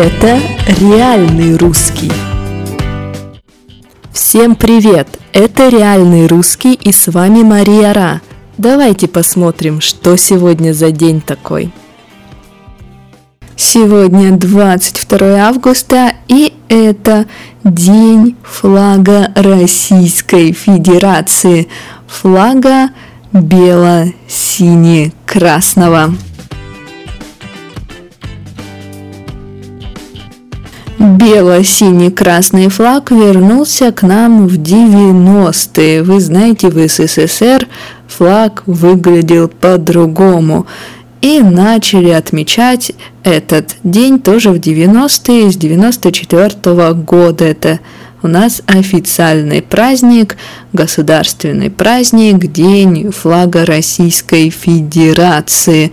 Это реальный русский. Всем привет! Это реальный русский и с вами Мария Ра. Давайте посмотрим, что сегодня за день такой. Сегодня 22 августа и это День флага Российской Федерации. Флага бело-сине-красного. Бело-синий-красный флаг вернулся к нам в 90-е. Вы знаете, в СССР флаг выглядел по-другому. И начали отмечать этот день тоже в 90-е, с 94 -го года. Это у нас официальный праздник, государственный праздник, День флага Российской Федерации.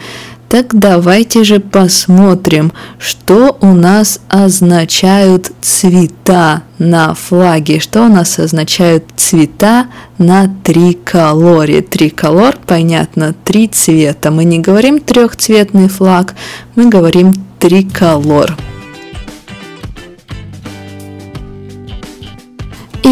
Так давайте же посмотрим, что у нас означают цвета на флаге, что у нас означают цвета на триколоре. Триколор, понятно, три цвета. Мы не говорим трехцветный флаг, мы говорим триколор.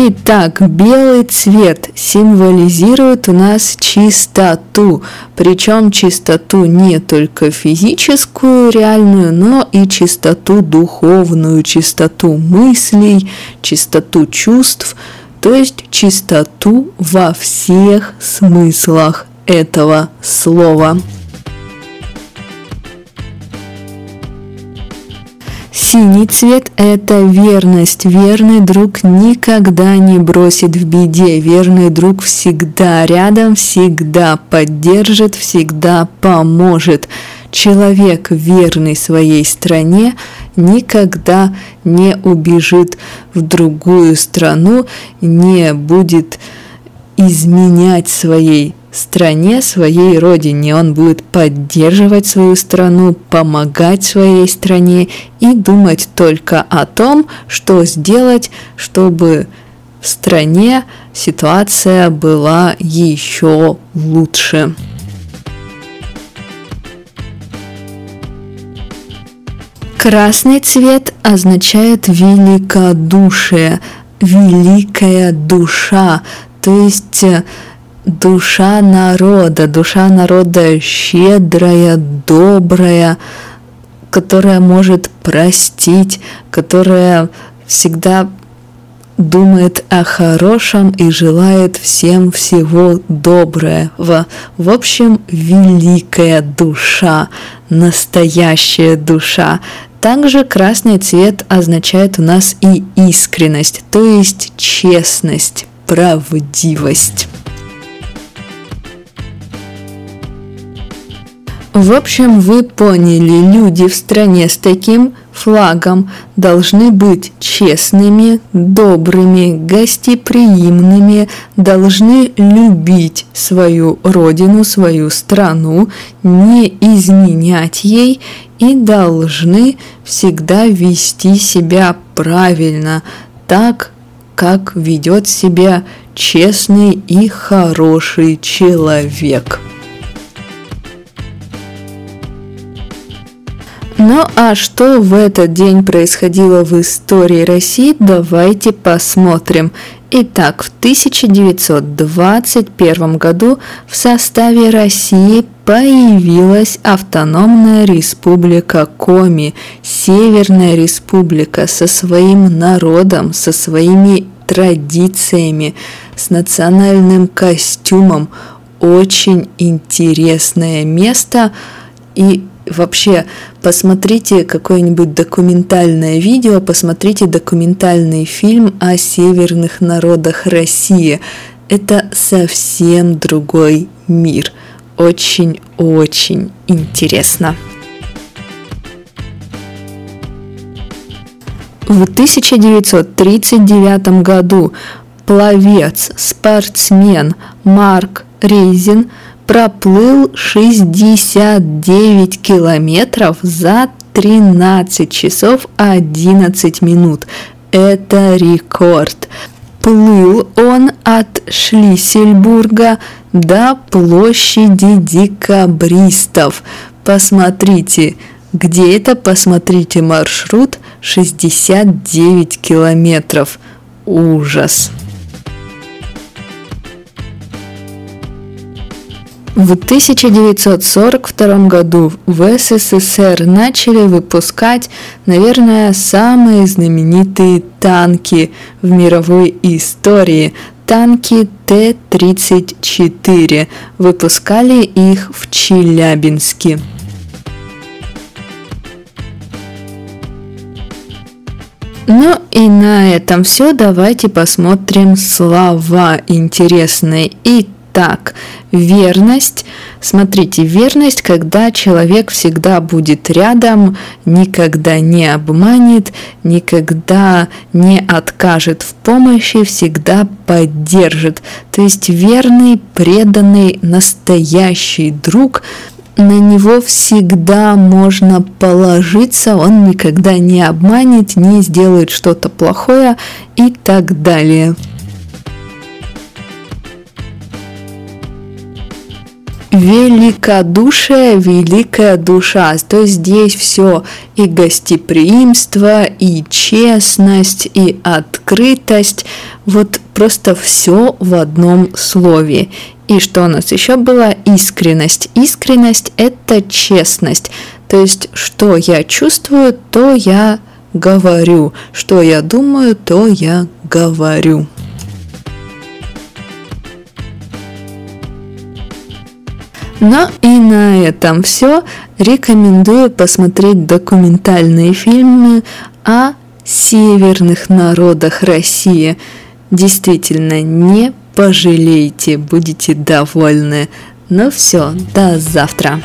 Итак, белый цвет символизирует у нас чистоту, причем чистоту не только физическую, реальную, но и чистоту духовную, чистоту мыслей, чистоту чувств, то есть чистоту во всех смыслах этого слова. Синий цвет – это верность. Верный друг никогда не бросит в беде. Верный друг всегда рядом, всегда поддержит, всегда поможет. Человек, верный своей стране, никогда не убежит в другую страну, не будет изменять своей стране, своей родине. Он будет поддерживать свою страну, помогать своей стране и думать только о том, что сделать, чтобы в стране ситуация была еще лучше. Красный цвет означает великодушие, великая душа, то есть душа народа, душа народа щедрая, добрая, которая может простить, которая всегда думает о хорошем и желает всем всего доброго. В общем, великая душа, настоящая душа. Также красный цвет означает у нас и искренность, то есть честность, правдивость. В общем, вы поняли, люди в стране с таким флагом должны быть честными, добрыми, гостеприимными, должны любить свою родину, свою страну, не изменять ей и должны всегда вести себя правильно, так, как ведет себя честный и хороший человек. Ну а что в этот день происходило в истории России, давайте посмотрим. Итак, в 1921 году в составе России появилась автономная республика Коми, Северная республика со своим народом, со своими традициями, с национальным костюмом. Очень интересное место и Вообще, посмотрите какое-нибудь документальное видео, посмотрите документальный фильм о северных народах России. Это совсем другой мир. Очень-очень интересно. В 1939 году пловец, спортсмен Марк Рейзин – проплыл 69 километров за 13 часов 11 минут. Это рекорд. Плыл он от Шлиссельбурга до площади декабристов. Посмотрите, где это, посмотрите маршрут – 69 километров. Ужас! В 1942 году в СССР начали выпускать, наверное, самые знаменитые танки в мировой истории – танки Т-34. Выпускали их в Челябинске. Ну и на этом все. Давайте посмотрим слова интересные. Итак, верность. Смотрите, верность, когда человек всегда будет рядом, никогда не обманет, никогда не откажет в помощи, всегда поддержит. То есть верный, преданный, настоящий друг – на него всегда можно положиться, он никогда не обманет, не сделает что-то плохое и так далее. Великодушие, великая душа. То есть здесь все и гостеприимство, и честность, и открытость. Вот просто все в одном слове. И что у нас еще было? Искренность. Искренность – это честность. То есть, что я чувствую, то я говорю. Что я думаю, то я говорю. Ну и на этом все. Рекомендую посмотреть документальные фильмы о северных народах России. Действительно, не пожалеете, будете довольны. Ну все, до завтра.